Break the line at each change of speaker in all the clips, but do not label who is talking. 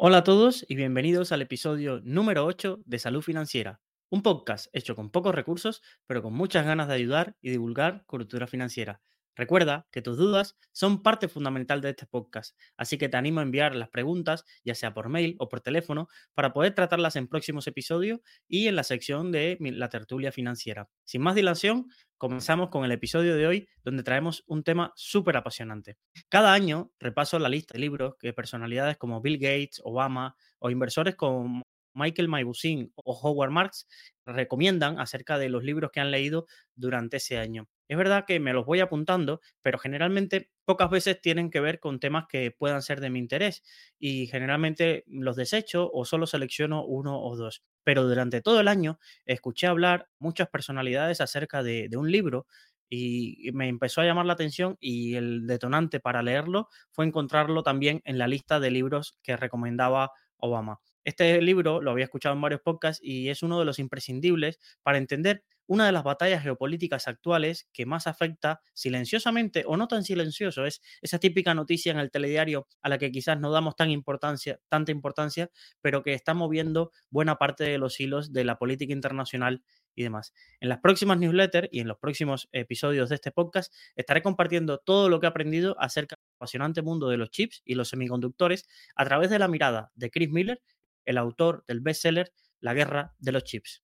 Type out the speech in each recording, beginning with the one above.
Hola a todos y bienvenidos al episodio número 8 de Salud Financiera, un podcast hecho con pocos recursos, pero con muchas ganas de ayudar y divulgar cultura financiera. Recuerda que tus dudas son parte fundamental de este podcast, así que te animo a enviar las preguntas, ya sea por mail o por teléfono, para poder tratarlas en próximos episodios y en la sección de la tertulia financiera. Sin más dilación, comenzamos con el episodio de hoy, donde traemos un tema súper apasionante. Cada año repaso la lista de libros que personalidades como Bill Gates, Obama o inversores como Michael Maibusin o Howard Marks recomiendan acerca de los libros que han leído durante ese año. Es verdad que me los voy apuntando, pero generalmente pocas veces tienen que ver con temas que puedan ser de mi interés y generalmente los desecho o solo selecciono uno o dos. Pero durante todo el año escuché hablar muchas personalidades acerca de, de un libro y me empezó a llamar la atención y el detonante para leerlo fue encontrarlo también en la lista de libros que recomendaba Obama. Este libro lo había escuchado en varios podcasts y es uno de los imprescindibles para entender una de las batallas geopolíticas actuales que más afecta silenciosamente o no tan silencioso. Es esa típica noticia en el telediario a la que quizás no damos tan importancia, tanta importancia, pero que está moviendo buena parte de los hilos de la política internacional y demás. En las próximas newsletters y en los próximos episodios de este podcast estaré compartiendo todo lo que he aprendido acerca del apasionante mundo de los chips y los semiconductores a través de la mirada de Chris Miller, el autor del bestseller La guerra de los chips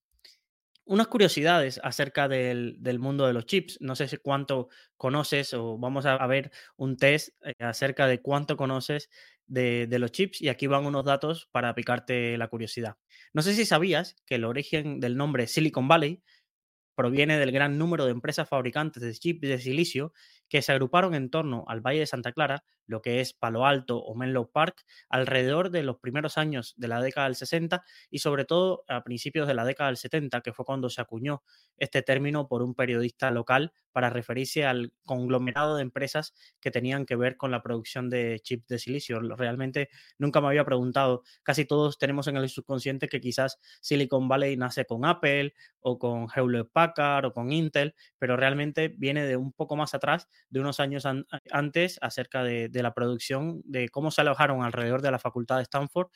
unas curiosidades acerca del, mundo de los chips. No sé si cuánto conoces o vamos a, ver un test eh, acerca de cuánto conoces de, de, los chips y aquí van unos datos para picarte la curiosidad. No sé si sabías que el origen del nombre Silicon Valley proviene del gran número de empresas fabricantes de chips de silicio que se agruparon en torno al Valle de Santa Clara, lo que es Palo Alto o Menlo Park, alrededor de los primeros años de la década del 60 y sobre todo a principios de la década del 70, que fue cuando se acuñó este término por un periodista local para referirse al conglomerado de empresas que tenían que ver con la producción de chips de silicio. Realmente nunca me había preguntado, casi todos tenemos en el subconsciente que quizás Silicon Valley nace con Apple o con Hewlett Packard o con Intel, pero realmente viene de un poco más atrás de unos años antes acerca de, de, la producción, de cómo se alojaron alrededor de la Facultad de Stanford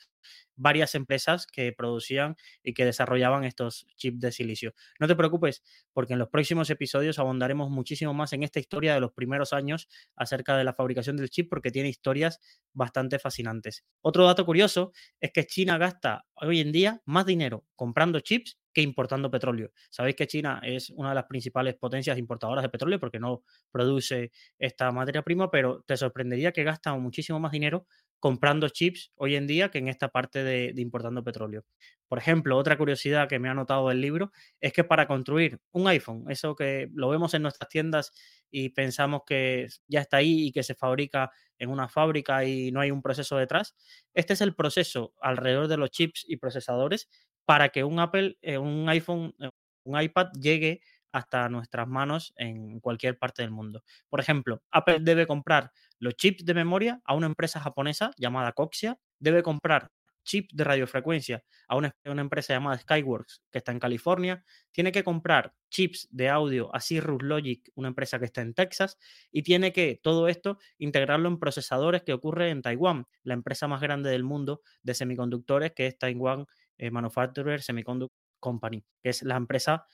varias empresas que producían y que desarrollaban estos chips de silicio. No te preocupes, porque en los próximos episodios abondaremos muchísimo más en esta historia de los primeros años acerca de la fabricación del chip, porque tiene historias bastante fascinantes. Otro dato curioso es que China gasta hoy en día más dinero comprando chips importando petróleo. Sabéis que China es una de las principales potencias importadoras de petróleo porque no produce esta materia prima, pero te sorprendería que gasta muchísimo más dinero comprando chips hoy en día que en esta parte de, importando petróleo. Por ejemplo, otra curiosidad que me ha notado del libro es que para construir un iPhone, eso que lo vemos en nuestras tiendas y pensamos que ya está ahí y que se fabrica en una fábrica y no hay un proceso detrás, este es el proceso alrededor de los chips y procesadores para que un Apple, eh, un iPhone, eh, un iPad llegue hasta nuestras manos en cualquier parte del mundo. Por ejemplo, Apple debe comprar los chips de memoria a una empresa japonesa llamada Coxia, debe comprar chips de radiofrecuencia a una, empresa llamada Skyworks que está en California, tiene que comprar chips de audio a Cirrus Logic, una empresa que está en Texas, y tiene que todo esto integrarlo en procesadores que ocurre en Taiwán, la empresa más grande del mundo de semiconductores que es Taiwan eh, Manufacturer Semiconductor Company, que es la empresa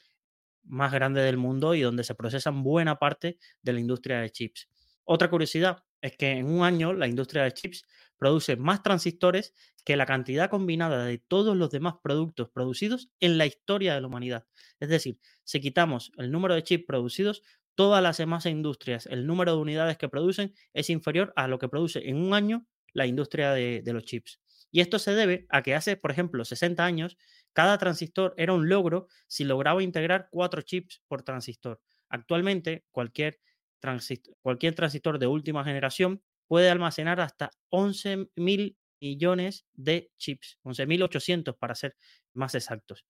más grande del mundo y donde se procesan buena parte de la industria de chips. Otra curiosidad es que en un año la industria de chips produce más transistores que la cantidad combinada de todos los demás productos producidos en la historia de la humanidad. Es decir, si quitamos el número de chips producidos, todas las demás industrias, el número de unidades que producen es inferior a lo que produce en un año la industria de, de los chips. Y esto se debe a que hace, por ejemplo, 60 años, cada transistor era un logro si lograba integrar cuatro chips por transistor. Actualmente, cualquier transistor, cualquier transistor de última generación puede almacenar hasta 11 mil millones de chips, 11.800 para ser más exactos.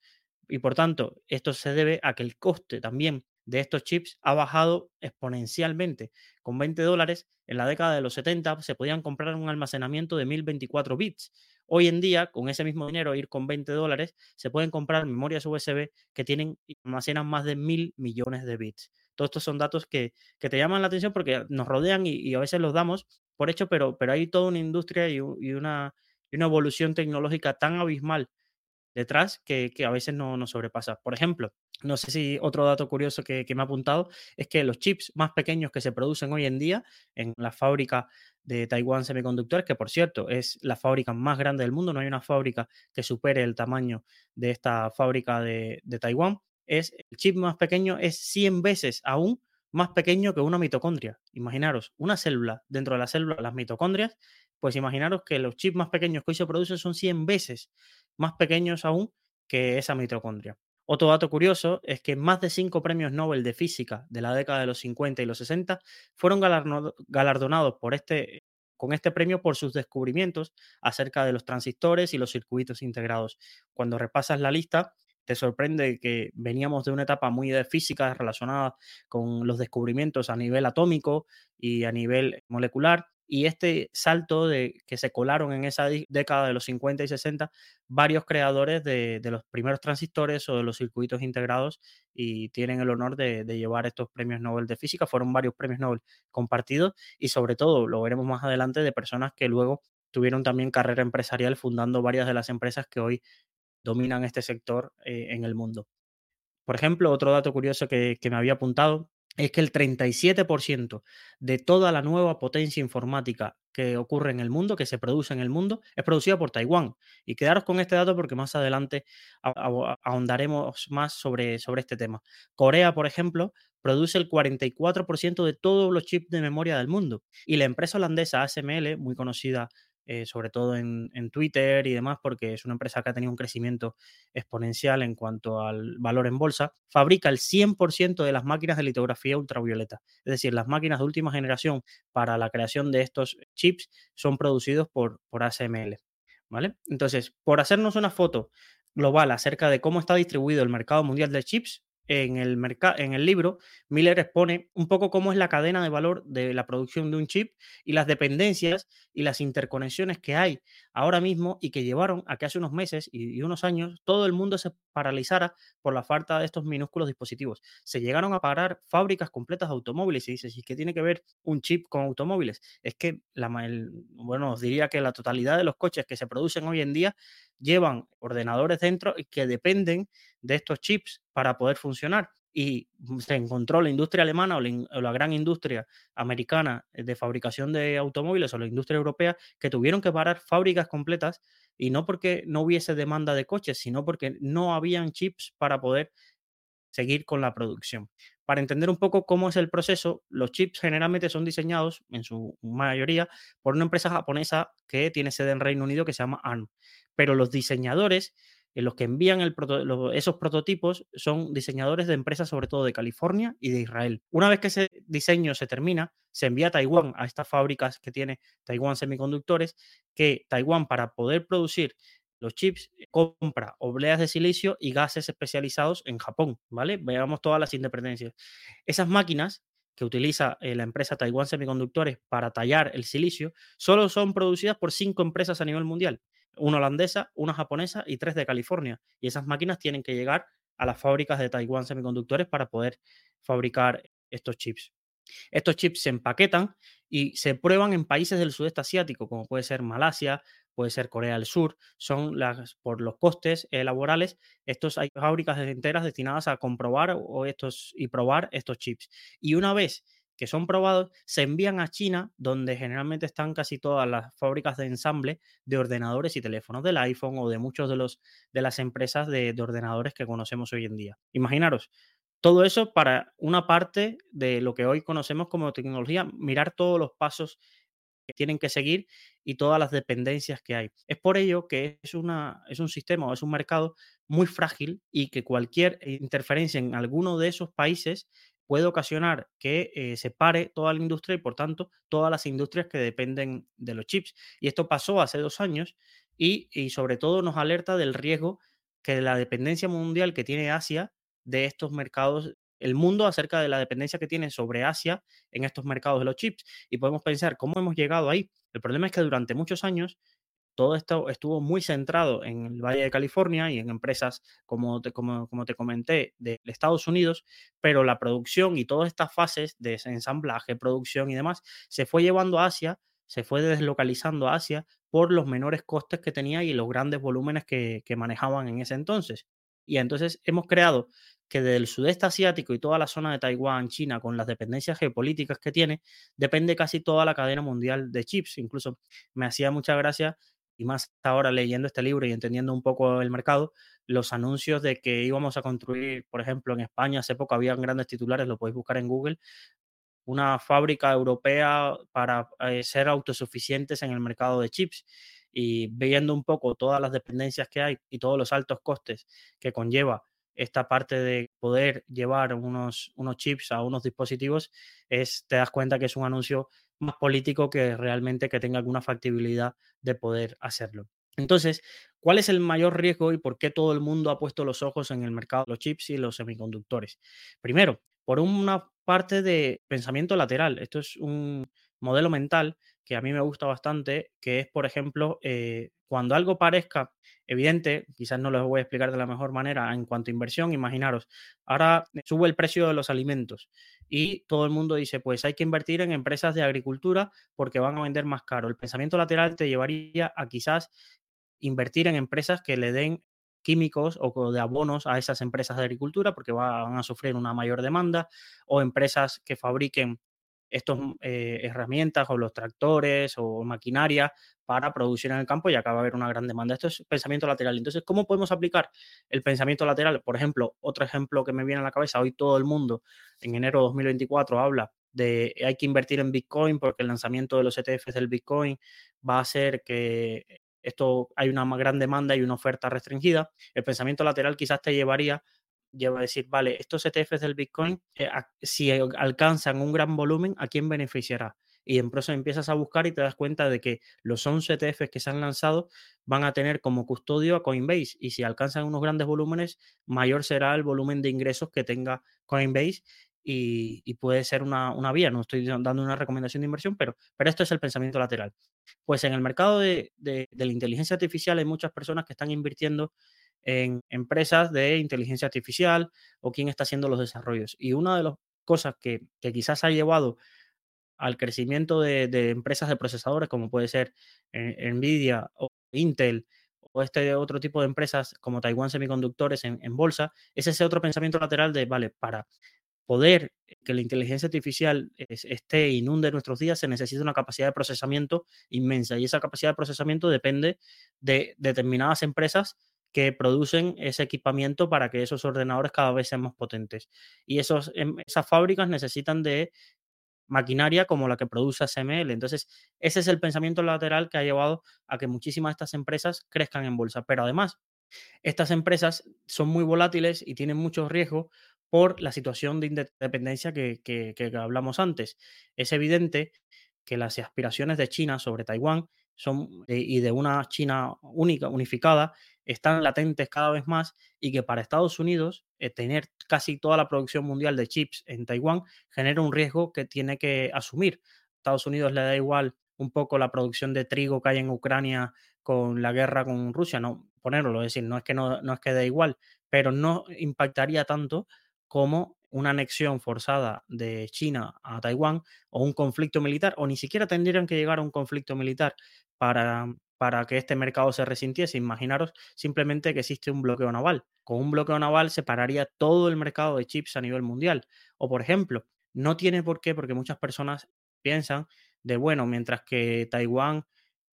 Y por tanto, esto se debe a que el coste también de estos chips ha bajado exponencialmente. Con 20 dólares en la década de los 70 se podían comprar un almacenamiento de 1024 bits. Hoy en día, con ese mismo dinero, ir con 20 dólares, se pueden comprar memorias USB que tienen almacenan más de mil millones de bits. Todos estos son datos que, te llaman la atención porque nos rodean y, a veces los damos por hecho, pero, pero hay toda una industria y, una y una evolución tecnológica tan abismal detrás que, a veces no nos sobrepasa. Por ejemplo, no sé si otro dato curioso que, me ha apuntado es que los chips más pequeños que se producen hoy en día en la fábrica de Taiwán Semiconductores, que por cierto es la fábrica más grande del mundo, no hay una fábrica que supere el tamaño de esta fábrica de, de Taiwán, es el chip más pequeño es 100 veces aún más pequeño que una mitocondria. Imaginaros, una célula, dentro de la célula, las mitocondrias, pues imaginaros que los chips más pequeños que hoy se producen son 100 veces más pequeños aún que esa mitocondria. Otro dato curioso es que más de cinco premios Nobel de física de la década de los 50 y los 60 fueron galardonados este, con este premio por sus descubrimientos acerca de los transistores y los circuitos integrados. Cuando repasas la lista, te sorprende que veníamos de una etapa muy de física relacionada con los descubrimientos a nivel atómico y a nivel molecular. Y este salto de que se colaron en esa década de los 50 y 60 varios creadores de, los primeros transistores o de los circuitos integrados y tienen el honor de, llevar estos premios Nobel de física. Fueron varios premios Nobel compartidos y sobre todo, lo veremos más adelante, de personas que luego tuvieron también carrera empresarial fundando varias de las empresas que hoy dominan este sector eh, en el mundo. Por ejemplo, otro dato curioso que, me había apuntado es que el 37% de toda la nueva potencia informática que ocurre en el mundo, que se produce en el mundo, es producida por Taiwán. Y quedaros con este dato porque más adelante ahondaremos más sobre, sobre este tema. Corea, por ejemplo, produce el 44% de todos los chips de memoria del mundo. Y la empresa holandesa ASML, muy conocida eh, sobre todo en, Twitter y demás, porque es una empresa que ha tenido un crecimiento exponencial en cuanto al valor en bolsa, fabrica el 100% de las máquinas de litografía ultravioleta. Es decir, las máquinas de última generación para la creación de estos chips son producidos por, por ASML. ¿Vale? Entonces, por hacernos una foto global acerca de cómo está distribuido el mercado mundial de chips, en el, en el libro, Miller expone un poco cómo es la cadena de valor de la producción de un chip y las dependencias y las interconexiones que hay ahora mismo y que llevaron a que hace unos meses y, unos años todo el mundo se paralizara por la falta de estos minúsculos dispositivos. Se llegaron a parar fábricas completas de automóviles y dices, ¿y qué tiene que ver un chip con automóviles? Es que, la, bueno, os diría que la totalidad de los coches que se producen hoy en día llevan ordenadores dentro y que dependen de estos chips para poder funcionar. Y se encontró la industria alemana o la, gran industria americana de fabricación de automóviles o la industria europea que tuvieron que parar fábricas completas y no porque no hubiese demanda de coches, sino porque no habían chips para poder seguir con la producción. Para entender un poco cómo es el proceso, los chips generalmente son diseñados, en su mayoría, por una empresa japonesa que tiene sede en Reino Unido que se llama ARM. Pero los diseñadores en los que envían esos prototipos son diseñadores de empresas sobre todo de California y de Israel. Una vez que ese diseño se termina, se envía a Taiwán, a estas fábricas que tiene Taiwán Semiconductores, que Taiwán para poder producir los chips compra obleas de silicio y gases especializados en Japón, ¿vale? Veamos todas las independencias. Esas máquinas que utiliza eh, la empresa Taiwán Semiconductores para tallar el silicio, solo son producidas por cinco empresas a nivel mundial una holandesa, una japonesa y tres de California. Y esas máquinas tienen que llegar a las fábricas de Taiwán Semiconductores para poder fabricar estos chips. Estos chips se empaquetan y se prueban en países del sudeste asiático, como puede ser Malasia, puede ser Corea del Sur. Son las, por los costes eh, laborales, estos hay fábricas enteras destinadas a comprobar o estos, y probar estos chips. Y una vez que son probados, se envían a China, donde generalmente están casi todas las fábricas de ensamble de ordenadores y teléfonos del iPhone o de muchos de los de las empresas de, de ordenadores que conocemos hoy en día. Imaginaros, todo eso para una parte de lo que hoy conocemos como tecnología, mirar todos los pasos que tienen que seguir y todas las dependencias que hay. Es por ello que es, una, es un sistema o es un mercado muy frágil y que cualquier interferencia en alguno de esos países puede ocasionar que eh, se pare toda la industria y por tanto todas las industrias que dependen de los chips. Y esto pasó hace dos años y, sobre todo nos alerta del riesgo que la dependencia mundial que tiene Asia de estos mercados, el mundo acerca de la dependencia que tiene sobre Asia en estos mercados de los chips. Y podemos pensar cómo hemos llegado ahí. El problema es que durante muchos años todo esto estuvo muy centrado en el Valle de California y en empresas, como te, como, te comenté, de Estados Unidos, pero la producción y todas estas fases de ensamblaje, producción y demás, se fue llevando a Asia, se fue deslocalizando a Asia por los menores costes que tenía y los grandes volúmenes que, que manejaban en ese entonces. Y entonces hemos creado que del sudeste asiático y toda la zona de Taiwán, China, con las dependencias geopolíticas que tiene, depende casi toda la cadena mundial de chips. Incluso me hacía mucha gracia, y más ahora leyendo este libro y entendiendo un poco el mercado, los anuncios de que íbamos a construir, por ejemplo, en España, hace poco habían grandes titulares, lo podéis buscar en Google, una fábrica europea para eh, ser autosuficientes en el mercado de chips y viendo un poco todas las dependencias que hay y todos los altos costes que conlleva esta parte de poder llevar unos, unos chips a unos dispositivos, es, te das cuenta que es un anuncio más político que realmente que tenga alguna factibilidad de poder hacerlo. Entonces, ¿cuál es el mayor riesgo y por qué todo el mundo ha puesto los ojos en el mercado de los chips y los semiconductores? Primero, por una parte de pensamiento lateral. Esto es un modelo mental que a mí me gusta bastante, que es, por ejemplo, eh, cuando algo parezca evidente, quizás no lo voy a explicar de la mejor manera en cuanto a inversión, imaginaros, ahora sube el precio de los alimentos y todo el mundo dice, pues hay que invertir en empresas de agricultura porque van a vender más caro. El pensamiento lateral te llevaría a quizás invertir en empresas que le den químicos o de abonos a esas empresas de agricultura porque van a sufrir una mayor demanda o empresas que fabriquen estas eh, herramientas o los tractores o maquinaria para producir en el campo y acá va a haber una gran demanda. Esto es pensamiento lateral. Entonces, ¿cómo podemos aplicar el pensamiento lateral? Por ejemplo, otro ejemplo que me viene a la cabeza, hoy todo el mundo en enero de 2024 habla de hay que invertir en Bitcoin porque el lanzamiento de los ETFs del Bitcoin va a hacer que esto hay una gran demanda y una oferta restringida. El pensamiento lateral quizás te llevaría lleva a decir, vale, estos ETFs del Bitcoin, eh, si alcanzan un gran volumen, ¿a quién beneficiará? Y en proceso empiezas a buscar y te das cuenta de que los 11 ETFs que se han lanzado van a tener como custodio a Coinbase. Y si alcanzan unos grandes volúmenes, mayor será el volumen de ingresos que tenga Coinbase y, puede ser una, vía. No estoy dando una recomendación de inversión, pero, pero esto es el pensamiento lateral. Pues en el mercado de, la inteligencia artificial hay muchas personas que están invirtiendo en empresas de inteligencia artificial o quién está haciendo los desarrollos. Y una de las cosas que, quizás ha llevado al crecimiento de, empresas de procesadores, como puede ser eh, Nvidia o Intel o este otro tipo de empresas como Taiwan Semiconductores en, en bolsa, es ese otro pensamiento lateral de, vale, para poder que la inteligencia artificial esté inunde nuestros días, se necesita una capacidad de procesamiento inmensa y esa capacidad de procesamiento depende de determinadas empresas que producen ese equipamiento para que esos ordenadores cada vez sean más potentes. Y esos, em, esas fábricas necesitan de maquinaria como la que produce SML. Entonces, ese es el pensamiento lateral que ha llevado a que muchísimas de estas empresas crezcan en bolsa. Pero además, estas empresas son muy volátiles y tienen mucho riesgo por la situación de independencia que, hablamos antes. Es evidente que las aspiraciones de China sobre Taiwán son, y de una China única, unificada, están latentes cada vez más y que para Estados Unidos eh, tener casi toda la producción mundial de chips en Taiwán genera un riesgo que tiene que asumir. Estados Unidos le da igual un poco la producción de trigo que hay en Ucrania con la guerra con Rusia, no ponerlo, es decir, no es que no, no es que da igual, pero no impactaría tanto como una anexión forzada de China a Taiwán o un conflicto militar, o ni siquiera tendrían que llegar a un conflicto militar para, para que este mercado se resintiese. Imaginaros simplemente que existe un bloqueo naval. Con un bloqueo naval se pararía todo el mercado de chips a nivel mundial. O por ejemplo, no tiene por qué, porque muchas personas piensan de, bueno, mientras que Taiwán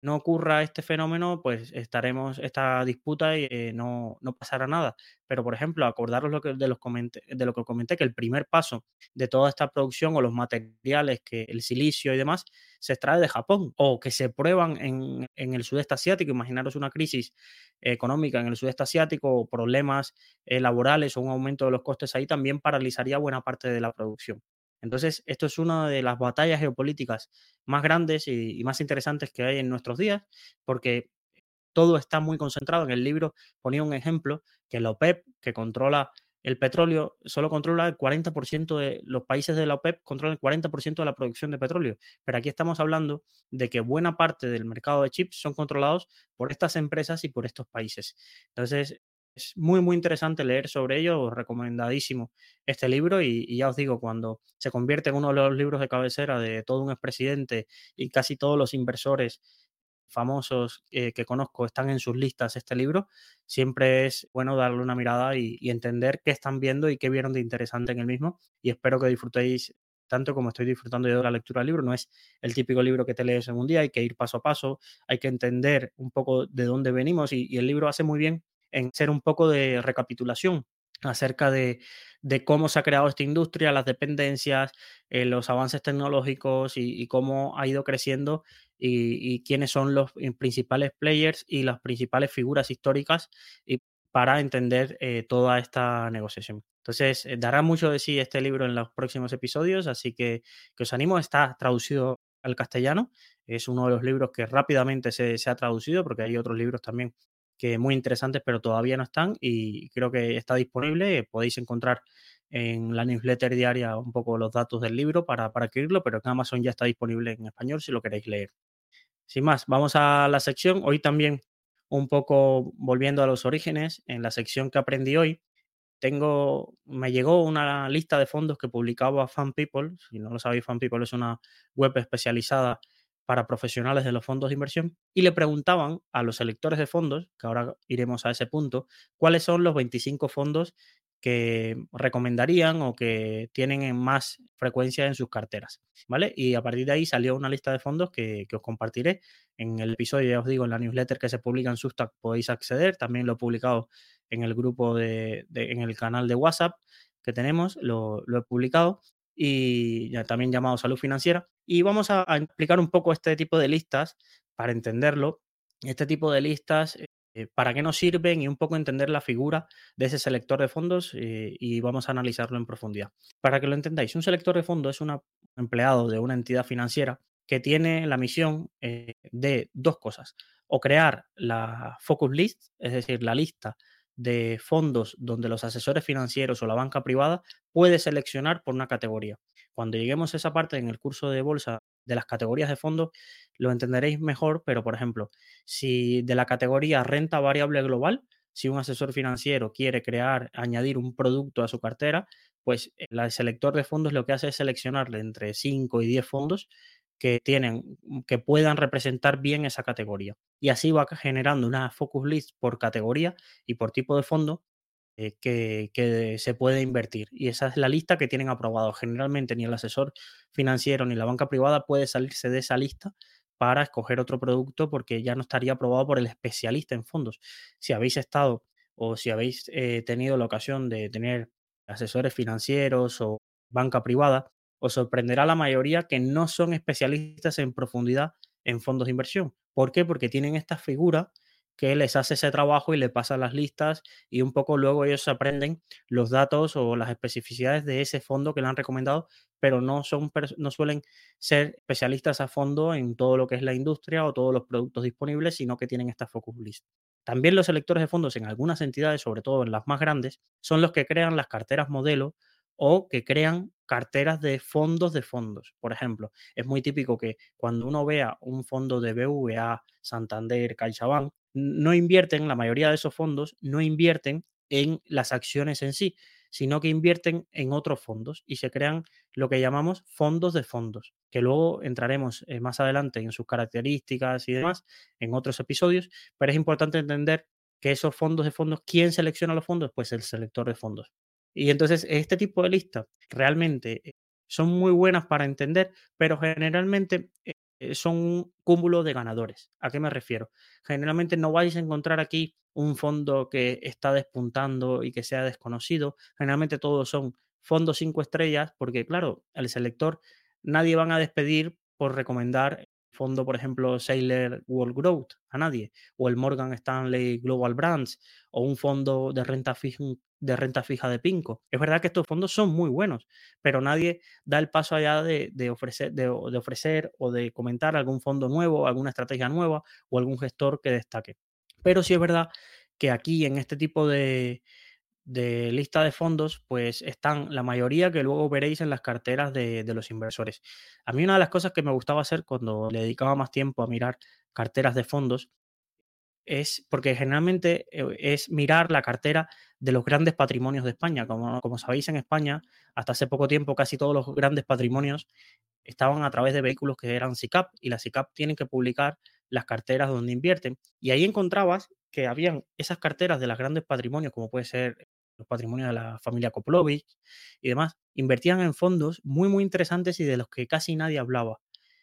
no ocurra este fenómeno, pues estaremos esta disputa y eh, no, no, pasará nada. Pero, por ejemplo, acordaros lo que, de, los de lo que comenté, que el primer paso de toda esta producción o los materiales, que el silicio y demás, se extrae de Japón o que se prueban en, en el sudeste asiático. Imaginaros una crisis económica en el sudeste asiático problemas eh, laborales o un aumento de los costes ahí también paralizaría buena parte de la producción. Entonces, esto es una de las batallas geopolíticas más grandes y, más interesantes que hay en nuestros días, porque todo está muy concentrado. En el libro ponía un ejemplo que la OPEP, que controla el petróleo, solo controla el 40% de los países de la OPEP, controlan el 40% de la producción de petróleo. Pero aquí estamos hablando de que buena parte del mercado de chips son controlados por estas empresas y por estos países. Entonces, es muy, muy interesante leer sobre ello, recomendadísimo este libro y, ya os digo, cuando se convierte en uno de los libros de cabecera de todo un expresidente y casi todos los inversores famosos eh, que conozco están en sus listas este libro, siempre es bueno darle una mirada y, entender qué están viendo y qué vieron de interesante en el mismo. Y espero que disfrutéis tanto como estoy disfrutando yo de la lectura del libro. No es el típico libro que te lees en un día, hay que ir paso a paso, hay que entender un poco de dónde venimos y el libro hace muy bien en ser un poco de recapitulación acerca de, cómo se ha creado esta industria, las dependencias, eh, los avances tecnológicos y, cómo ha ido creciendo y, quiénes son los eh, principales players y las principales figuras históricas y para entender eh, toda esta negociación. Entonces, dará mucho de sí este libro en los próximos episodios, así que, que os animo, está traducido al castellano, es uno de los libros que rápidamente se, se ha traducido, porque hay otros libros también que muy interesantes, pero todavía no están y creo que está disponible. Podéis encontrar en la newsletter diaria un poco los datos del libro para, para adquirirlo, pero en Amazon ya está disponible en español si lo queréis leer. Sin más, vamos a la sección. Hoy también un poco volviendo a los orígenes, en la sección que aprendí hoy, tengo, me llegó una lista de fondos que publicaba Fan People. Si no lo sabéis, Fan People es una web especializada para profesionales de los fondos de inversión y le preguntaban a los electores de fondos, que ahora iremos a ese punto, cuáles son los 25 fondos que recomendarían o que tienen en más frecuencia en sus carteras, ¿vale? Y a partir de ahí salió una lista de fondos que, os compartiré. En el episodio, ya os digo, en la newsletter que se publica en Substack podéis acceder, también lo he publicado en el grupo de, en el canal de WhatsApp que tenemos, lo, lo he publicado y también llamado salud financiera. Y vamos a, explicar un poco este tipo de listas para entenderlo. Este tipo de listas, eh, para qué nos sirven y un poco entender la figura de ese selector de fondos eh, y vamos a analizarlo en profundidad. Para que lo entendáis, un selector de fondos es un empleado de una entidad financiera que tiene la misión eh, de dos cosas. O crear la focus list, es decir, la lista de fondos donde los asesores financieros o la banca privada puede seleccionar por una categoría. Cuando lleguemos a esa parte en el curso de bolsa de las categorías de fondos, lo entenderéis mejor, pero por ejemplo, si de la categoría renta variable global, si un asesor financiero quiere crear, añadir un producto a su cartera, pues el selector de fondos lo que hace es seleccionarle entre 5 y 10 fondos que tienen, mm, que puedan representar bien esa categoría. Y así va generando una focus list por categoría y por tipo de fondo eh, que, se puede invertir. Y esa es la lista que tienen aprobado. Generalmente ni el asesor financiero ni la banca privada puede salirse de esa lista para escoger otro producto porque ya no estaría aprobado por el especialista en fondos. Si habéis estado o si habéis eh, tenido la ocasión de tener asesores financieros o banca privada, os sorprenderá la mayoría que no son especialistas en profundidad en fondos de inversión. ¿Por qué? Porque tienen esta figura que les hace ese trabajo y le pasa las listas y un poco luego ellos aprenden los datos o las especificidades de ese fondo que le han recomendado, pero no, son, no suelen ser especialistas a fondo en todo lo que es la industria o todos los productos disponibles, sino que tienen esta focus list. También los electores de fondos en algunas entidades, sobre todo en las más grandes, son los que crean las carteras modelo o que crean carteras de fondos de fondos. Por ejemplo, es muy típico que cuando uno vea un fondo de BVA, Santander, CaixaBank, no invierten, la mayoría de esos fondos no invierten en las acciones en sí, sino que invierten en otros fondos y se crean lo que llamamos fondos de fondos, que luego entraremos eh, más adelante en sus características y demás en otros episodios, pero es importante entender que esos fondos de fondos, ¿quién selecciona los fondos? Pues el selector de fondos. Y entonces este tipo de listas realmente eh, son muy buenas para entender, pero generalmente eh, eh, son un cúmulo de ganadores. ¿A qué me refiero? Generalmente no vais a encontrar aquí un fondo que está despuntando y que sea desconocido. Generalmente todos son fondos cinco estrellas, porque claro, el selector nadie van a despedir por recomendar fondo, por ejemplo, Sailor World Growth a nadie, o el Morgan Stanley Global Brands, o un fondo de renta fija de renta fija de Pinco. Es verdad que estos fondos son muy buenos, pero nadie da el paso allá de, ofrecer, de, ofrecer o de comentar algún fondo nuevo, alguna estrategia nueva o algún gestor que destaque. Pero sí es verdad que aquí en este tipo de, de lista de fondos, pues están la mayoría que luego veréis en las carteras de, de, los inversores. A mí una de las cosas que me gustaba hacer cuando le dedicaba más tiempo a mirar carteras de fondos es porque generalmente eh, es mirar la cartera de los grandes patrimonios de España. Como, como sabéis, en España, hasta hace poco tiempo, casi todos los grandes patrimonios estaban a través de vehículos que eran SICAP y la SICAP tienen que publicar las carteras donde invierten. Y ahí encontrabas que habían esas carteras de los grandes patrimonios, como puede ser los patrimonios de la familia Koplovich y demás, invertían en fondos muy, muy interesantes y de los que casi nadie hablaba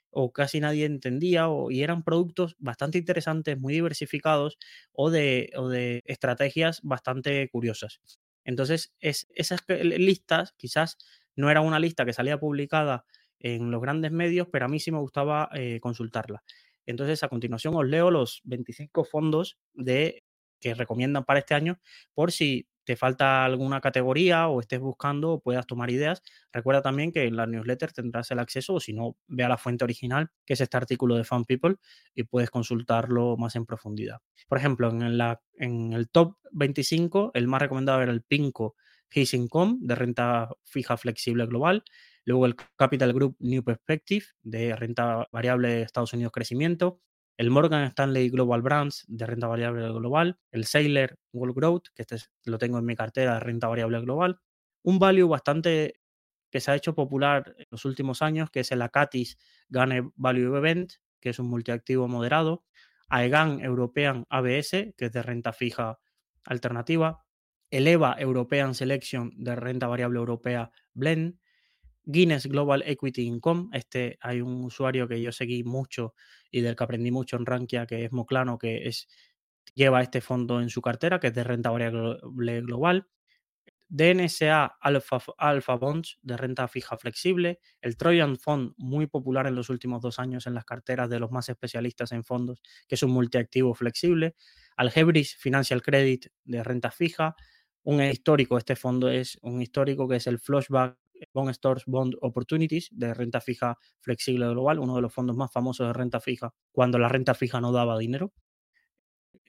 o casi nadie entendía o, y eran productos bastante interesantes, muy diversificados o de, o de estrategias bastante curiosas. Entonces, es, esas listas quizás no era una lista que salía publicada en los grandes medios, pero a mí sí me gustaba eh, consultarla. Entonces, a continuación os leo los 25 fondos de, que recomiendan para este año por si te falta alguna categoría o estés buscando o puedas tomar ideas. Recuerda también que en la newsletter tendrás el acceso o si no, ve a la fuente original, que es este artículo de Fan People, y puedes consultarlo más en profundidad. Por ejemplo, en, el top 25, el más recomendado era el Pinco His Income de renta fija flexible global. Luego el Capital Group New Perspective de renta variable Estados Unidos crecimiento el Morgan Stanley Global Brands de renta variable global, el Sailor World Growth, que este lo tengo en mi cartera de renta variable global, un value bastante que se ha hecho popular en los últimos años, que es el Acatis Gane Value Event, que es un multiactivo moderado, AEGAN European ABS, que es de renta fija alternativa, el EVA European Selection de renta variable europea Blend, Guinness Global Equity Income. Este hay un usuario que yo seguí mucho y del que aprendí mucho en Rankia, que es Moclano, que es, lleva este fondo en su cartera, que es de renta variable global. DNSA Alpha, Alpha Bonds de renta fija flexible, el Trojan Fund muy popular en los últimos dos años en las carteras de los más especialistas en fondos, que es un multiactivo flexible, Algebris Financial Credit de renta fija, un histórico, este fondo es un histórico que es el Flashback Bond Stores Bond Opportunities de renta fija flexible global, uno de los fondos más famosos de renta fija cuando la renta fija no daba dinero.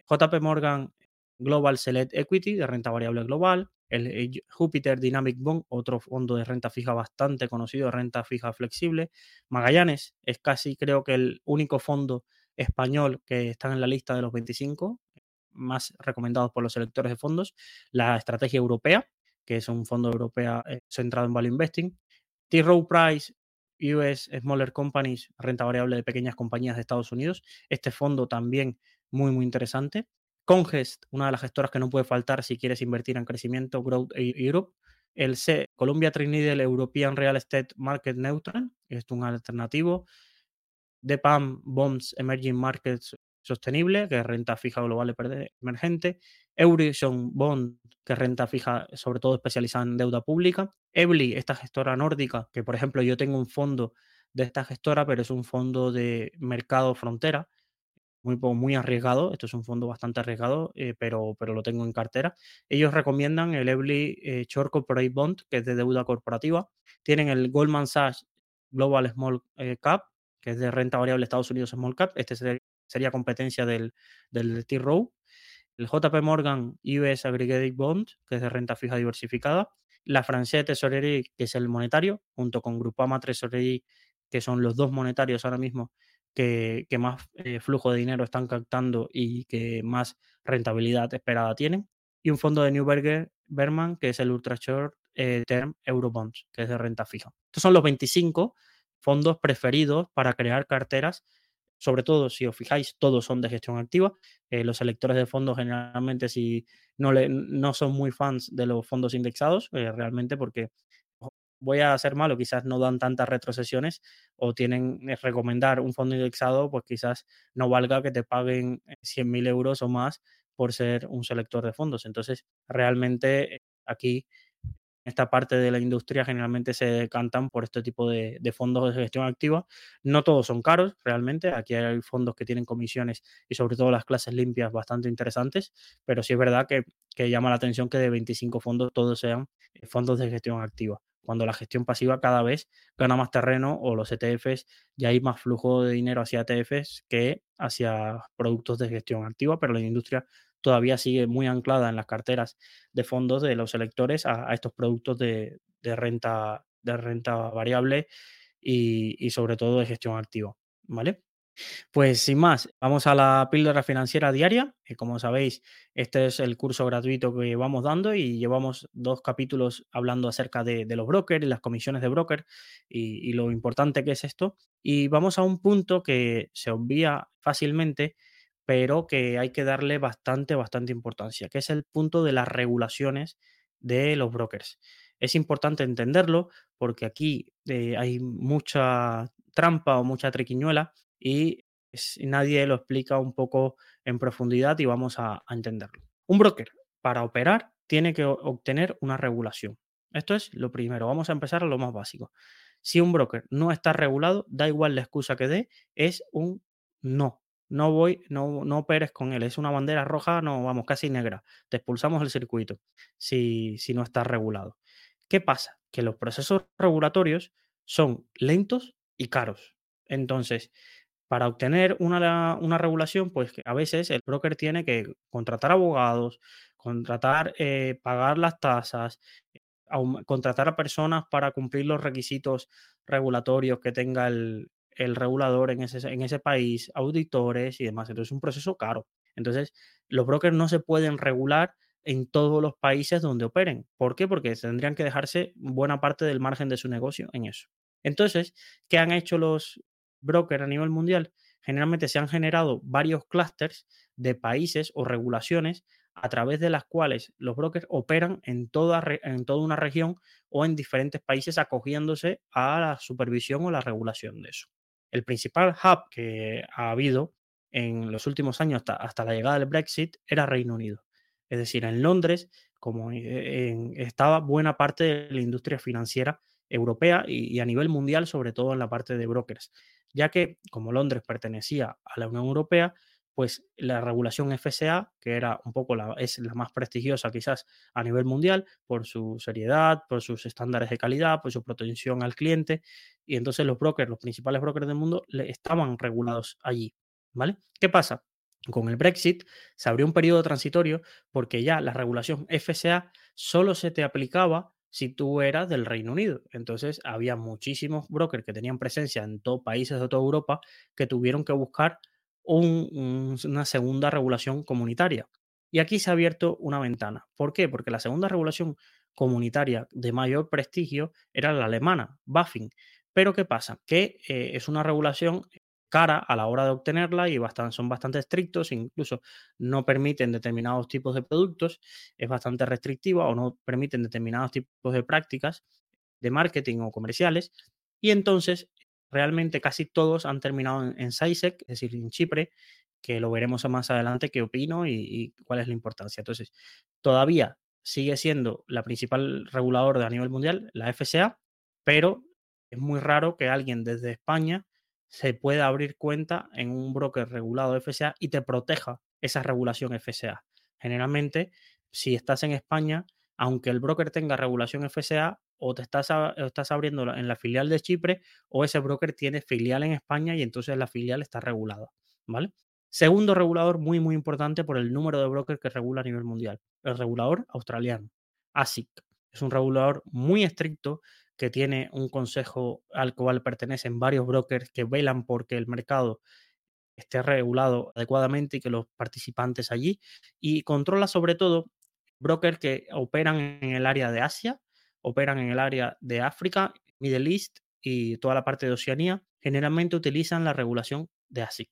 JP Morgan Global Select Equity de renta variable global, el Jupiter Dynamic Bond, otro fondo de renta fija bastante conocido, de renta fija flexible. Magallanes es casi creo que el único fondo español que está en la lista de los 25 más recomendados por los electores de fondos. La estrategia europea, que es un fondo europeo eh, centrado en value investing. T. Rowe Price, US Smaller Companies, renta variable de pequeñas compañías de Estados Unidos. Este fondo también muy, muy interesante. Congest, una de las gestoras que no puede faltar si quieres invertir en crecimiento, Growth e-, Europe. El C, Columbia Trinidad European Real Estate Market Neutral, es un alternativo. DEPAM Bonds Emerging Markets Sostenible, que es renta fija global emergente. Eurison Bond, que es renta fija, sobre todo especializada en deuda pública. Evely, esta gestora nórdica, que por ejemplo yo tengo un fondo de esta gestora, pero es un fondo de mercado frontera, muy, muy arriesgado. Esto es un fondo bastante arriesgado, eh, pero, pero lo tengo en cartera. Ellos recomiendan el Evely eh, Short Corporate Bond, que es de deuda corporativa. Tienen el Goldman Sachs Global Small eh, Cap, que es de renta variable Estados Unidos Small Cap. Este sería competencia del, del T-Row el JP Morgan US Aggregated Bond, que es de renta fija diversificada, la Francais Tesorerie, que es el monetario, junto con Grupama Tesorerie, que son los dos monetarios ahora mismo que, más eh, flujo de dinero están captando y que más rentabilidad esperada tienen, y un fondo de Newberger Berman, que es el Ultra Short eh, Term Eurobonds, que es de renta fija. Estos son los 25 fondos preferidos para crear carteras sobre todo si os fijáis, todos son de gestión activa. Eh, los electores de fondos generalmente si no, le, no son muy fans de los fondos indexados, eh, realmente porque voy a ser malo, quizás no dan tantas retrocesiones o tienen eh, recomendar un fondo indexado, pues quizás no valga que te paguen 100.000 euros o más por ser un selector de fondos. Entonces, realmente aquí esta parte de la industria generalmente se decantan por este tipo de, fondos de gestión activa. No todos son caros, realmente. Aquí hay fondos que tienen comisiones y sobre todo las clases limpias bastante interesantes, pero sí es verdad que, llama la atención que de 25 fondos todos sean eh, fondos de gestión activa. Cuando la gestión pasiva cada vez gana más terreno o los ETFs ya hay más flujo de dinero hacia ETFs que hacia productos de gestión activa, pero la industria todavía sigue muy anclada en las carteras de fondos de los electores a, estos productos de, renta, de renta variable y, sobre todo de gestión activa. ¿Vale? Pues sin más, vamos a la píldora financiera diaria. Que como sabéis, este es el curso gratuito que vamos dando y llevamos dos capítulos hablando acerca de, los brokers y las comisiones de broker y, y lo importante que es esto. Y vamos a un punto que se obvia fácilmente, pero que hay que darle bastante, bastante importancia, que es el punto de las regulaciones de los brokers. Es importante entenderlo porque aquí eh, hay mucha trampa o mucha triquiñuela y nadie lo explica un poco en profundidad y vamos a, a entenderlo. Un broker para operar tiene que obtener una regulación. Esto es lo primero. Vamos a empezar a lo más básico. Si un broker no está regulado, da igual la excusa que dé, es un no. No voy, no, no operes con él. Es una bandera roja, no, vamos, casi negra. Te expulsamos del circuito si, si no está regulado. ¿Qué pasa? Que los procesos regulatorios son lentos y caros. Entonces, para obtener una, una regulación, pues a veces el broker tiene que contratar abogados, contratar, eh, pagar las tasas, aum- contratar a personas para cumplir los requisitos regulatorios que tenga el, el regulador en ese, país, auditores y demás. Entonces es un proceso caro. Entonces, los brokers no se pueden regular en todos los países donde operen. ¿Por qué? Porque tendrían que dejarse buena parte del margen de su negocio en eso. Entonces, ¿qué han hecho los brokers a nivel mundial? Generalmente se han generado varios clústeres de países o regulaciones a través de las cuales los brokers operan en toda una región o en diferentes países acogiéndose a la supervisión o la regulación de eso. El principal hub que ha habido en los últimos años hasta, la llegada del Brexit era Reino Unido. Es decir, en Londres como en- estaba buena parte de la industria financiera europea y a nivel mundial, sobre todo en la parte de brokers, ya que como Londres pertenecía a la Unión Europea, pues la regulación FCA, que era un poco la, es la más prestigiosa quizás a nivel mundial por su seriedad, por sus estándares de calidad, por su protección al cliente, y entonces los brokers, los principales brokers del mundo, estaban regulados allí, ¿vale? ¿Qué pasa? Con el Brexit se abrió un periodo transitorio porque ya la regulación FCA solo se te aplicaba si tú eras del Reino Unido. Entonces había muchísimos brokers que tenían presencia en todos países de toda Europa que tuvieron que buscar un- un- una segunda regulación comunitaria. Y aquí se ha abierto una ventana. ¿Por qué? Porque la segunda regulación comunitaria de mayor prestigio era la alemana, BaFin. Pero ¿qué pasa? Que eh, es una regulación cara a la hora de obtenerla y bastan- son bastante estrictos, incluso no permiten determinados tipos de productos, es bastante restrictiva o no permiten determinados tipos de prácticas de marketing o comerciales. Y entonces realmente casi todos han terminado en, en es decir, en Chipre, que lo veremos más adelante qué opino y, cuál es la importancia. Entonces, todavía sigue siendo la principal regulador de a nivel mundial, la FCA, pero es muy raro que alguien desde España se pueda abrir cuenta en un broker regulado FCA y te proteja esa regulación FCA. Generalmente, si estás en España, aunque el broker tenga regulación FCA, o te estás, estás abriendo en la filial de Chipre, o ese broker tiene filial en España y entonces la filial está regulada, ¿vale? Segundo regulador muy, muy importante por el número de brokers que regula a nivel mundial, el regulador australiano, ASIC. Es un regulador muy estricto que tiene un consejo al cual pertenecen varios brokers que velan porque el mercado esté regulado adecuadamente y que los participantes allí y controla sobre todo brokers que operan en el área de Asia, operan en el área de África, Middle East y toda la parte de Oceanía, generalmente utilizan la regulación de ASIC,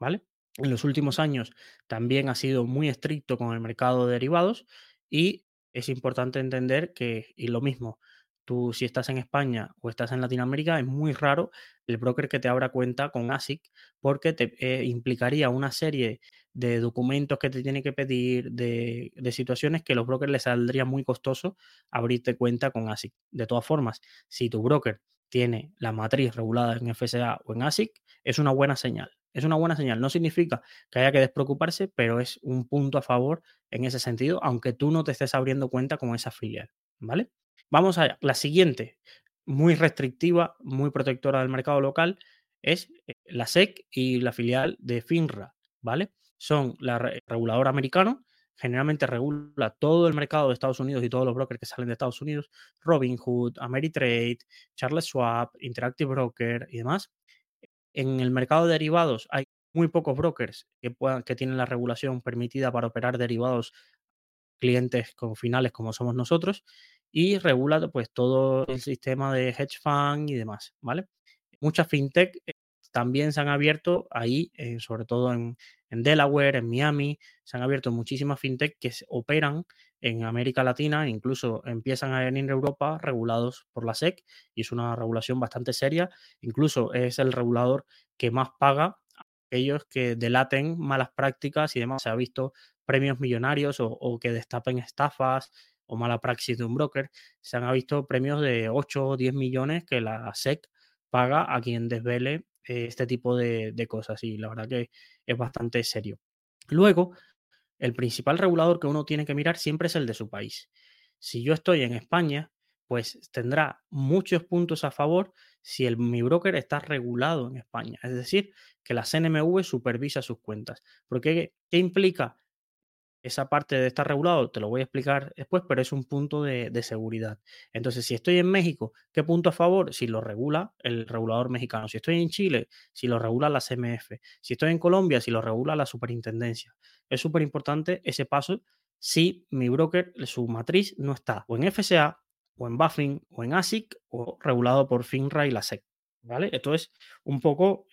¿vale? En los últimos años también ha sido muy estricto con el mercado de derivados y es importante entender que, y lo mismo, tú si estás en España o estás en Latinoamérica, es muy raro el broker que te abra cuenta con ASIC porque te eh, implicaría una serie de documentos que te tiene que pedir, de, situaciones que los brokers les saldría muy costoso abrirte cuenta con ASIC. De todas formas, si tu broker tiene la matriz regulada en FSA o en ASIC, es una buena señal. Es una buena señal. No significa que haya que despreocuparse, pero es un punto a favor en ese sentido, aunque tú no te estés abriendo cuenta con esa filial. ¿Vale? Vamos allá. La siguiente, muy restrictiva, muy protectora del mercado local, es eh, la SEC y la filial de FINRA, ¿vale? Son la re- regulador americano, generalmente regula todo el mercado de Estados Unidos y todos los brokers que salen de Estados Unidos, Robinhood, Ameritrade, Charles Schwab, Interactive Broker y demás. En el mercado de derivados hay muy pocos brokers que tienen la regulación permitida para operar derivados clientes con finales como somos nosotros y regula pues todo el sistema de hedge fund y demás, ¿vale? Muchas fintech eh, también se han abierto ahí, eh, sobre todo en, Delaware, en Miami, se han abierto muchísimas fintech que operan en América Latina, incluso empiezan a venir en Europa regulados por la SEC y es una regulación bastante seria, incluso es el regulador que más paga a aquellos que delaten malas prácticas y demás. Se ha visto premios millonarios o, que destapen estafas o mala praxis de un broker, se han visto premios de 8 o 10 millones que la SEC paga a quien desvele eh, este tipo de, de, cosas y la verdad que es bastante serio. Luego, el principal regulador que uno tiene que mirar siempre es el de su país. Si yo estoy en España, pues tendrá muchos puntos a favor si el, mi broker está regulado en España. Es decir, que la CNMV supervisa sus cuentas. Porque, ¿qué implica esa parte de estar regulado te lo voy a explicar después, pero es un punto de, seguridad. Entonces, si estoy en México, ¿qué punto a favor? Si lo regula el regulador mexicano. Si estoy en Chile, si lo regula la CMF. Si estoy en Colombia, si lo regula la superintendencia. Es súper importante ese paso si mi broker, su matriz, no está o en FCA, o en Buffin, o en ASIC, o regulado por FINRA y la SEC. ¿Vale? Esto es un poco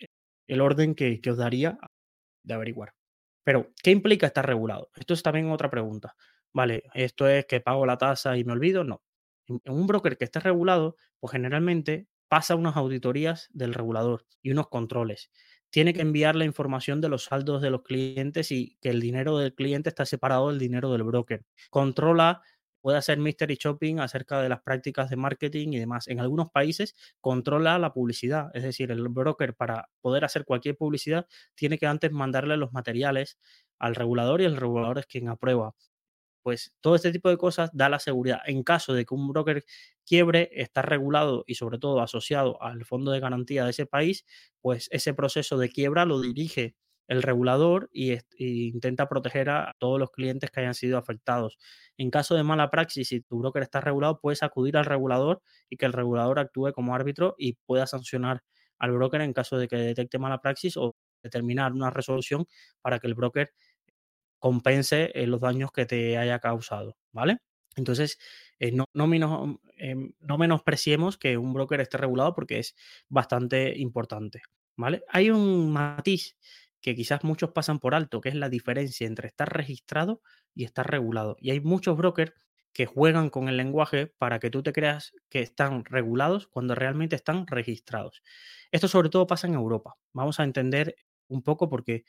el orden que os daría de averiguar. Pero, ¿qué implica estar regulado? Esto es también otra pregunta. Vale, esto es que pago la tasa y me olvido. No. Un broker que esté regulado, pues generalmente pasa unas auditorías del regulador y unos controles. Tiene que enviar la información de los saldos de los clientes y que el dinero del cliente está separado del dinero del broker. Controla puede hacer mystery shopping acerca de las prácticas de marketing y demás. En algunos países controla la publicidad, es decir, el broker para poder hacer cualquier publicidad tiene que antes mandarle los materiales al regulador y el regulador es quien aprueba. Pues todo este tipo de cosas da la seguridad. En caso de que un broker quiebre, está regulado y sobre todo asociado al fondo de garantía de ese país, pues ese proceso de quiebra lo dirige el regulador y, intenta proteger a todos los clientes que hayan sido afectados. En caso de mala praxis, si tu broker está regulado, puedes acudir al regulador y que el regulador actúe como árbitro y pueda sancionar al broker en caso de que detecte mala praxis o determinar una resolución para que el broker compense eh, los daños que te haya causado, ¿vale? Entonces, eh, no, no, em, no menospreciemos que un broker esté regulado porque es bastante importante, ¿vale? Hay un matiz que quizás muchos pasan por alto, que es la diferencia entre estar registrado y estar regulado. Y hay muchos brokers que juegan con el lenguaje para que tú te creas que están regulados cuando realmente están registrados. Esto sobre todo pasa en Europa. Vamos a entender un poco porque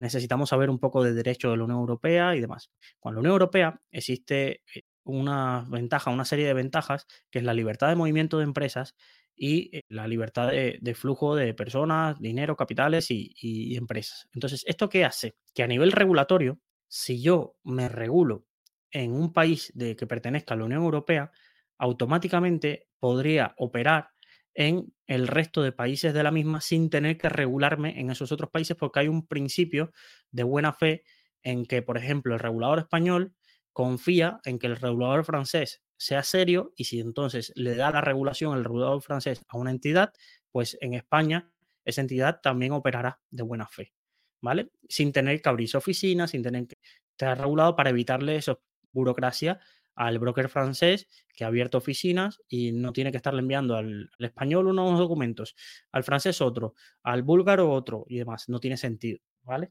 necesitamos saber un poco de derecho de la Unión Europea y demás. Con la Unión Europea existe eh, una ventaja, una serie de ventajas, que es la libertad de movimiento de empresas y eh, la libertad de, flujo de personas, dinero, capitales y, empresas. Entonces, ¿esto qué hace? Que a nivel regulatorio, si yo me regulo en un país de que pertenezca a la Unión Europea, automáticamente podría operar en el resto de países de la misma sin tener que regularme en esos otros países porque hay un principio de buena fe en que, por ejemplo, el regulador español confía en que el regulador francés sea serio y si entonces le da la regulación el regulador francés a una entidad, pues en España esa entidad también operará de buena fe, ¿vale? Sin tener que abrir su oficina, sin tener que estar regulado para evitarle esa burocracia al broker francés que ha abierto oficinas y no tiene que estarle enviando al, al, español unos documentos, al francés otro, al búlgaro otro y demás. No tiene sentido, ¿vale?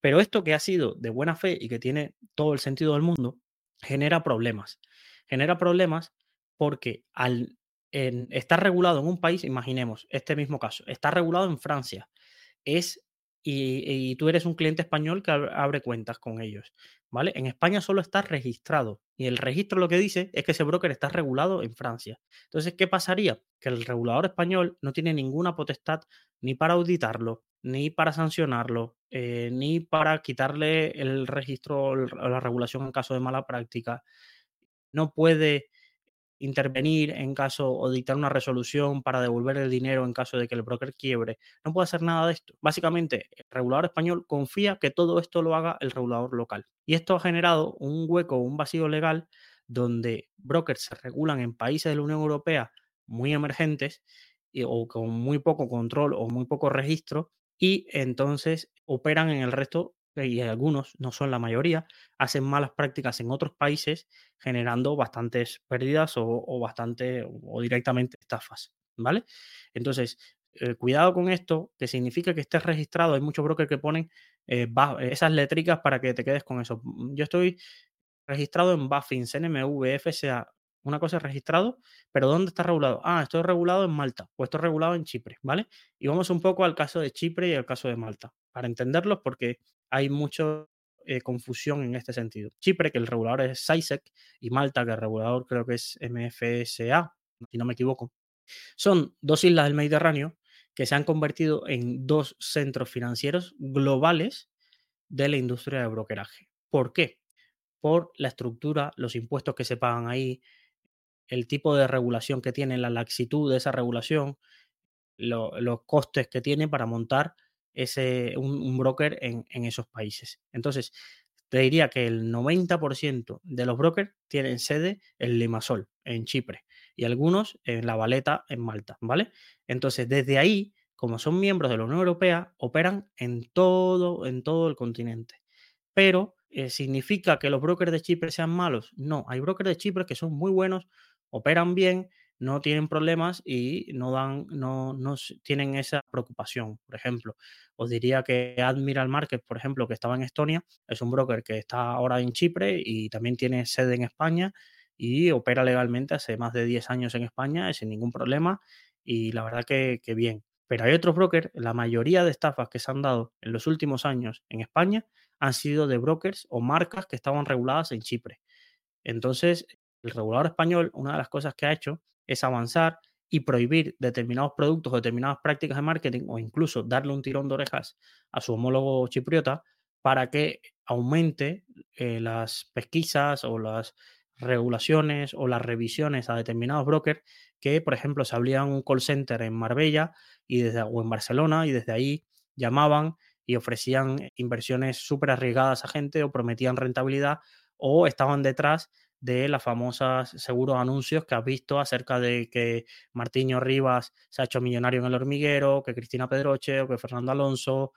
Pero esto que ha sido de buena fe y que tiene todo el sentido del mundo, genera problemas genera problemas porque al estar regulado en un país, imaginemos este mismo caso, está regulado en Francia, es y, tú eres un cliente español que abre cuentas con ellos, ¿vale? En España solo está registrado y el registro lo que dice es que ese broker está regulado en Francia. Entonces, ¿qué pasaría? Que el regulador español no tiene ninguna potestad ni para auditarlo, ni para sancionarlo, eh, ni para quitarle el registro o la regulación en caso de mala práctica, no puede intervenir en caso o dictar una resolución para devolver el dinero en caso de que el broker quiebre. No puede hacer nada de esto. Básicamente, el regulador español confía que todo esto lo haga el regulador local. Y esto ha generado un hueco, un vacío legal donde brokers se regulan en países de la Unión Europea muy emergentes o con muy poco control o muy poco registro y entonces operan en el resto y algunos, no son la mayoría, hacen malas prácticas en otros países generando bastantes pérdidas o, bastante o directamente estafas, ¿vale? Entonces, eh, cuidado con esto, que significa que estés registrado. Hay muchos brokers que ponen eh, esas letricas para que te quedes con eso. Yo estoy registrado en Buffin, CNMV, FSA, una cosa es registrado, pero ¿dónde está regulado? Ah, estoy regulado en Malta o estoy regulado en Chipre, ¿vale? Y vamos un poco al caso de Chipre y al caso de Malta, para entenderlos porque hay mucha eh, confusión en este sentido. Chipre, que el regulador es SISEC, y Malta, que el regulador creo que es MFSA, si no me equivoco. Son dos islas del Mediterráneo que se han convertido en dos centros financieros globales de la industria de brokeraje. ¿Por qué? Por la estructura, los impuestos que se pagan ahí, el tipo de regulación que tiene, la laxitud de esa regulación, los costes que tiene para montar ese, un, broker en, esos países. Entonces, te diría que el 90% de los brokers tienen sede en Limasol, en Chipre, y algunos en La Valeta, en Malta, ¿vale? Entonces, desde ahí, como son miembros de la Unión Europea, operan en todo, en todo el continente. Pero, eh, ¿significa que los brokers de Chipre sean malos? No, hay brokers de Chipre que son muy buenos, operan bien, no tienen problemas y no dan, no, no tienen esa preocupación. Por ejemplo, os diría que Admiral Market, por ejemplo, que estaba en Estonia, es un broker que está ahora en Chipre y también tiene sede en España y opera legalmente hace más de 10 años en España sin ningún problema y la verdad que, que bien. Pero hay otros brokers, la mayoría de estafas que se han dado en los últimos años en España han sido de brokers o marcas que estaban reguladas en Chipre. Entonces, el regulador español, una de las cosas que ha hecho es avanzar y prohibir determinados productos determinadas prácticas de marketing o incluso darle un tirón de orejas a su homólogo chipriota para que aumente eh, las pesquisas o las regulaciones o las revisiones a determinados brokers que, por ejemplo, se abrían un call center en Marbella y desde, o en Barcelona y desde ahí llamaban y ofrecían inversiones súper arriesgadas a gente o prometían rentabilidad o estaban detrás de las famosas seguros anuncios que has visto acerca de que Martiño Rivas se ha hecho millonario en el hormiguero, que Cristina Pedroche o que Fernando Alonso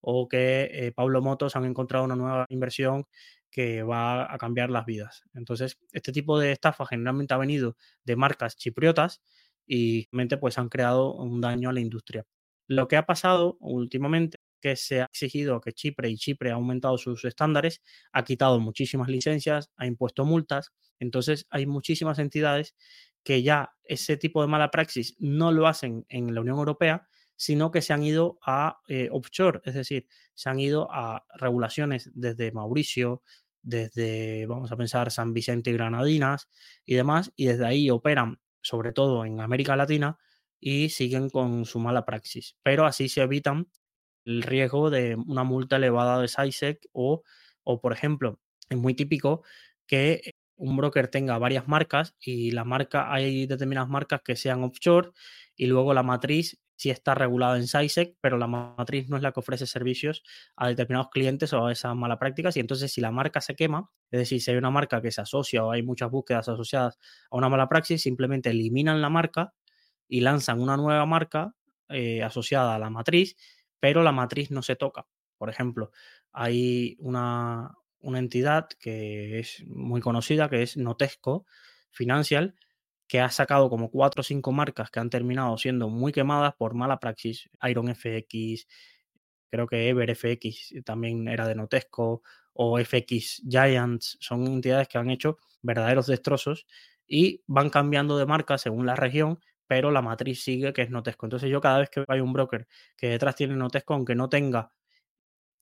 o que eh, Pablo Motos han encontrado una nueva inversión que va a cambiar las vidas. Entonces, este tipo de estafa generalmente ha venido de marcas chipriotas y pues han creado un daño a la industria. Lo que ha pasado últimamente que se ha exigido que Chipre y Chipre ha aumentado sus estándares, ha quitado muchísimas licencias, ha impuesto multas. Entonces hay muchísimas entidades que ya ese tipo de mala praxis no lo hacen en la Unión Europea, sino que se han ido a eh, offshore, es decir, se han ido a regulaciones desde Mauricio, desde, vamos a pensar, San Vicente y Granadinas y demás, y desde ahí operan sobre todo en América Latina y siguen con su mala praxis. Pero así se evitan el riesgo de una multa elevada de SISEC o, o, por ejemplo, es muy típico que un broker tenga varias marcas y la marca, hay determinadas marcas que sean offshore y luego la matriz sí está regulada en SISEC, pero la matriz no es la que ofrece servicios a determinados clientes o a esas malas prácticas y entonces si la marca se quema, es decir, si hay una marca que se asocia o hay muchas búsquedas asociadas a una mala praxis, simplemente eliminan la marca y lanzan una nueva marca eh, asociada a la matriz pero la matriz no se toca. Por ejemplo, hay una, entidad que es muy conocida, que es Notesco Financial, que ha sacado como cuatro o cinco marcas que han terminado siendo muy quemadas por mala praxis. Iron FX, creo que Ever FX también era de Notesco, o FX Giants, son entidades que han hecho verdaderos destrozos y van cambiando de marca según la región, pero la matriz sigue que es Notesco. Entonces yo cada vez que hay un broker que detrás tiene Notesco, aunque no tenga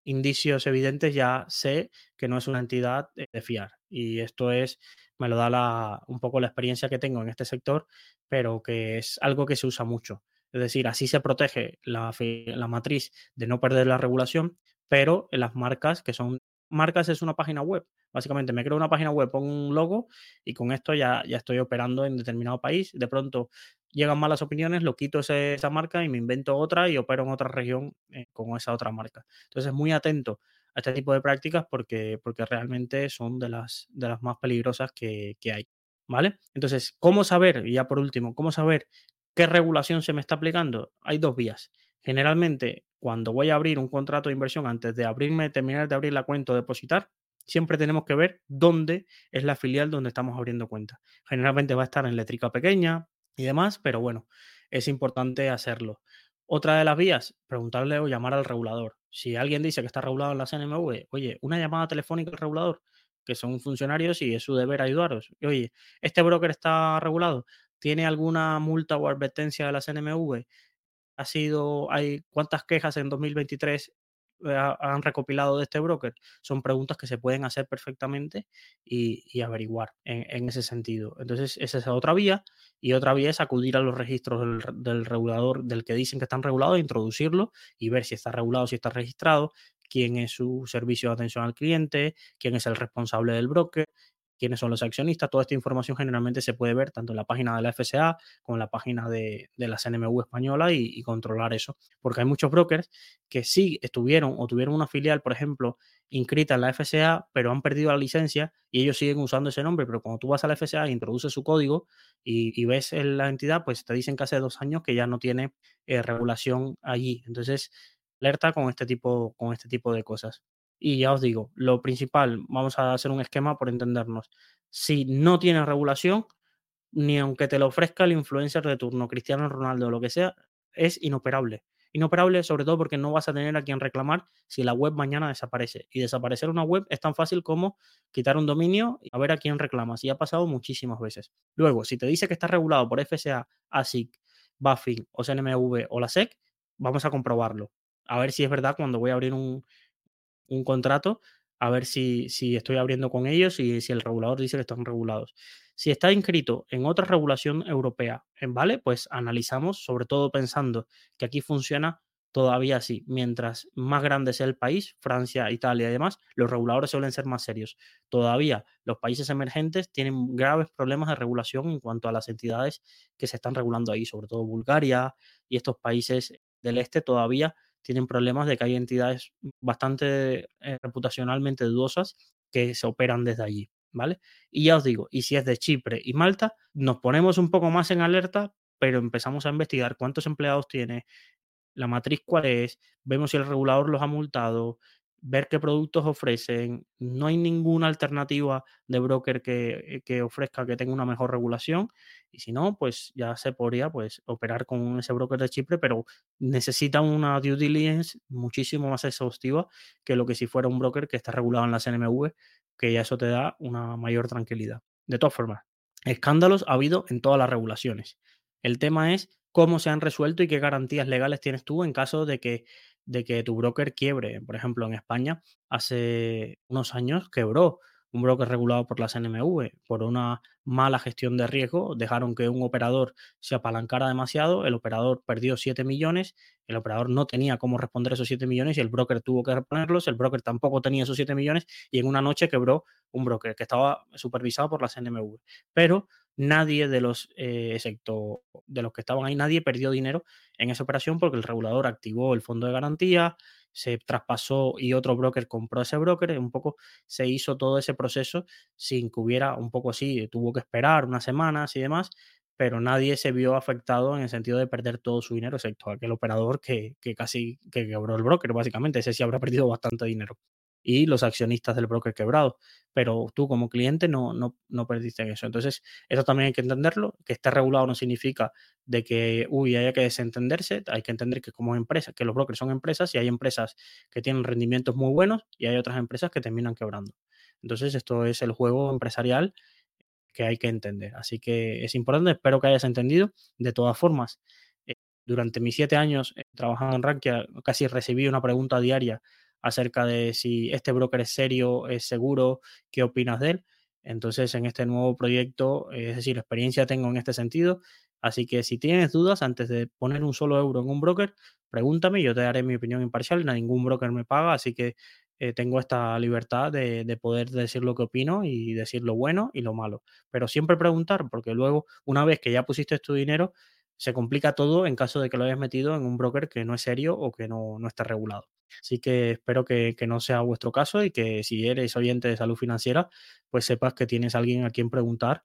indicios evidentes, ya sé que no es una entidad de fiar. Y esto es, me lo da la, un poco la experiencia que tengo en este sector, pero que es algo que se usa mucho. Es decir, así se protege la, la matriz de no perder la regulación, pero las marcas que son marcas es una página web. Básicamente me creo una página web, pongo un logo y con esto ya, ya estoy operando en determinado país. De pronto llegan malas opiniones, lo quito esa marca y me invento otra y opero en otra región eh, con esa otra marca. Entonces, muy atento a este tipo de prácticas porque, porque realmente son de las, de las más peligrosas que, que hay. ¿Vale? Entonces, ¿cómo saber? Y ya por último, ¿cómo saber ¿Qué regulación se me está aplicando? Hay dos vías. Generalmente, cuando voy a abrir un contrato de inversión, antes de abrirme, terminar de abrir la cuenta o depositar, siempre tenemos que ver dónde es la filial donde estamos abriendo cuenta. Generalmente va a estar en letrica pequeña y demás, pero bueno, es importante hacerlo. Otra de las vías, preguntarle o llamar al regulador. Si alguien dice que está regulado en la CNMV, oye, una llamada telefónica al regulador, que son funcionarios y es su deber ayudaros. oye, este broker está regulado, ¿tiene alguna multa o advertencia de la CNMV? ¿Ha sido, hay cuántas quejas en 2023 han recopilado de este broker? Son preguntas que se pueden hacer perfectamente y, averiguar en, ese sentido. Entonces, esa es otra vía. Y otra vía es acudir a los registros del, regulador, del que dicen que están regulados, introducirlo y ver si está regulado, si está registrado, quién es su servicio de atención al cliente, quién es el responsable del broker, quiénes son los accionistas. Toda esta información generalmente se puede ver tanto en la página de la FCA como en la página de, la CNMV española y, controlar eso. Porque hay muchos brokers que sí estuvieron o tuvieron una filial, por ejemplo, inscrita en la FCA, pero han perdido la licencia y ellos siguen usando ese nombre. Pero cuando tú vas a la FCA e introduces su código y, ves la entidad, pues te dicen que hace dos años que ya no tiene eh, regulación allí. Entonces, alerta con este tipo, con este tipo de cosas. Y ya os digo, lo principal, vamos a hacer un esquema por entendernos. Si no tiene regulación, ni aunque te lo ofrezca el influencer de turno, Cristiano Ronaldo o lo que sea, es inoperable. Inoperable sobre todo porque no vas a tener a quien reclamar si la web mañana desaparece. Y desaparecer una web es tan fácil como quitar un dominio y a ver a quién reclamas. Y ha pasado muchísimas veces. Luego, si te dice que está regulado por FSA, ASIC, BaFin o CNMV o la SEC, vamos a comprobarlo. A ver si es verdad cuando voy a abrir un, un contrato a ver si, si estoy abriendo con ellos y si el regulador dice que están regulados. Si está inscrito en otra regulación europea, ¿vale? Pues analizamos, sobre todo pensando que aquí funciona todavía así. Mientras más grande sea el país, Francia, Italia y demás, los reguladores suelen ser más serios. Todavía los países emergentes tienen graves problemas de regulación en cuanto a las entidades que se están regulando ahí, sobre todo Bulgaria y estos países del este todavía tienen problemas de que hay entidades bastante eh, reputacionalmente dudosas que se operan desde allí, ¿vale? Y ya os digo, y si es de Chipre y Malta, nos ponemos un poco más en alerta, pero empezamos a investigar cuántos empleados tiene, la matriz cuál es, vemos si el regulador los ha multado, ver qué productos ofrecen. No hay ninguna alternativa de broker que, que, ofrezca que tenga una mejor regulación. Y si no, pues ya se podría pues, operar con ese broker de Chipre, pero necesita una due diligence muchísimo más exhaustiva que lo que si fuera un broker que está regulado en la CNMV, que ya eso te da una mayor tranquilidad. De todas formas, escándalos ha habido en todas las regulaciones. El tema es cómo se han resuelto y qué garantías legales tienes tú en caso de que de que tu broker quiebre. Por ejemplo, en España hace unos años quebró un broker regulado por la CNMV por una mala gestión de riesgo. Dejaron que un operador se apalancara demasiado, el operador perdió 7 millones, el operador no tenía cómo responder esos 7 millones y el broker tuvo que reponerlos, el broker tampoco tenía esos 7 millones y en una noche quebró un broker que estaba supervisado por la CNMV. Pero nadie de los, eh, excepto de los que estaban ahí, nadie perdió dinero en esa operación porque el regulador activó el fondo de garantía, se traspasó y otro broker compró ese broker, un poco se hizo todo ese proceso sin que hubiera un poco así, tuvo que esperar unas semanas y demás, pero nadie se vio afectado en el sentido de perder todo su dinero, excepto aquel operador que, que casi que quebró el broker, básicamente, ese sí habrá perdido bastante dinero y los accionistas del broker quebrado. Pero tú como cliente no, no, no perdiste eso. Entonces, eso también hay que entenderlo, que esté regulado no significa de que, uy, haya que desentenderse, hay que entender que como empresa, que los brokers son empresas y hay empresas que tienen rendimientos muy buenos y hay otras empresas que terminan quebrando. Entonces, esto es el juego empresarial que hay que entender. Así que es importante, espero que hayas entendido. De todas formas, eh, durante mis siete años eh, trabajando en Rankia, casi recibí una pregunta diaria acerca de si este broker es serio, es seguro, qué opinas de él. Entonces, en este nuevo proyecto, es decir, experiencia tengo en este sentido. Así que si tienes dudas antes de poner un solo euro en un broker, pregúntame, yo te daré mi opinión imparcial. Ningún broker me paga, así que eh, tengo esta libertad de, de, poder decir lo que opino y decir lo bueno y lo malo. Pero siempre preguntar, porque luego, una vez que ya pusiste tu dinero, se complica todo en caso de que lo hayas metido en un broker que no es serio o que no, no esté regulado. Así que espero que, no sea vuestro caso y que si eres oyente de salud financiera, pues sepas que tienes alguien a quien preguntar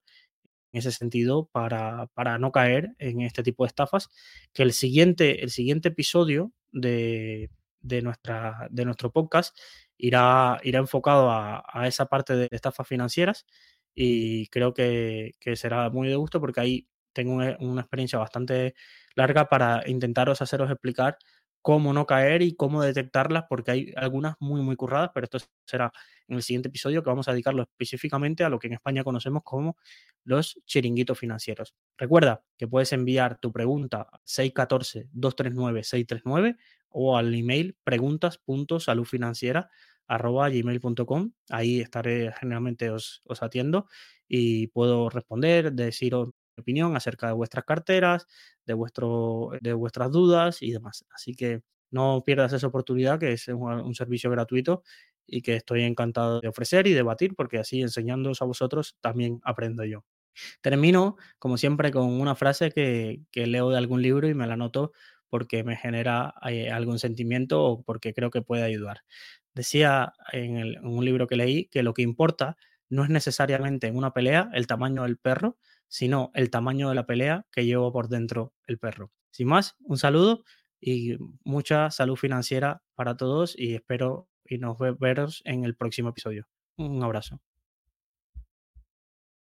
ese sentido para, para, no caer en este tipo de estafas. Que el siguiente, el siguiente episodio de, de, nuestra, de nuestro podcast irá, irá enfocado a, a, esa parte de estafas financieras y creo que, que será muy de gusto porque ahí tengo una, experiencia bastante larga para intentaros haceros explicar cómo no caer y cómo detectarlas, porque hay algunas muy, muy curradas, pero esto será en el siguiente episodio que vamos a dedicarlo específicamente a lo que en España conocemos como los chiringuitos financieros. Recuerda que puedes enviar tu pregunta a 614-239-639 o al email preguntas.saludfinanciera.gmail.com. Ahí estaré generalmente os, os atiendo y puedo responder, deciros opinión acerca de vuestras carteras, de, vuestro, de vuestras dudas y demás. Así que no pierdas esa oportunidad, que es un, servicio gratuito y que estoy encantado de ofrecer y debatir, porque así enseñándoos a vosotros también aprendo yo. Termino, como siempre, con una frase que, que leo de algún libro y me la anoto porque me genera eh, algún sentimiento o porque creo que puede ayudar. Decía en, el, en un libro que leí que lo que importa no es necesariamente en una pelea el tamaño del perro, sino el tamaño de la pelea que lleva por dentro el perro. Sin más, un saludo y mucha salud financiera para todos y espero y nos veros en el próximo episodio. Un abrazo.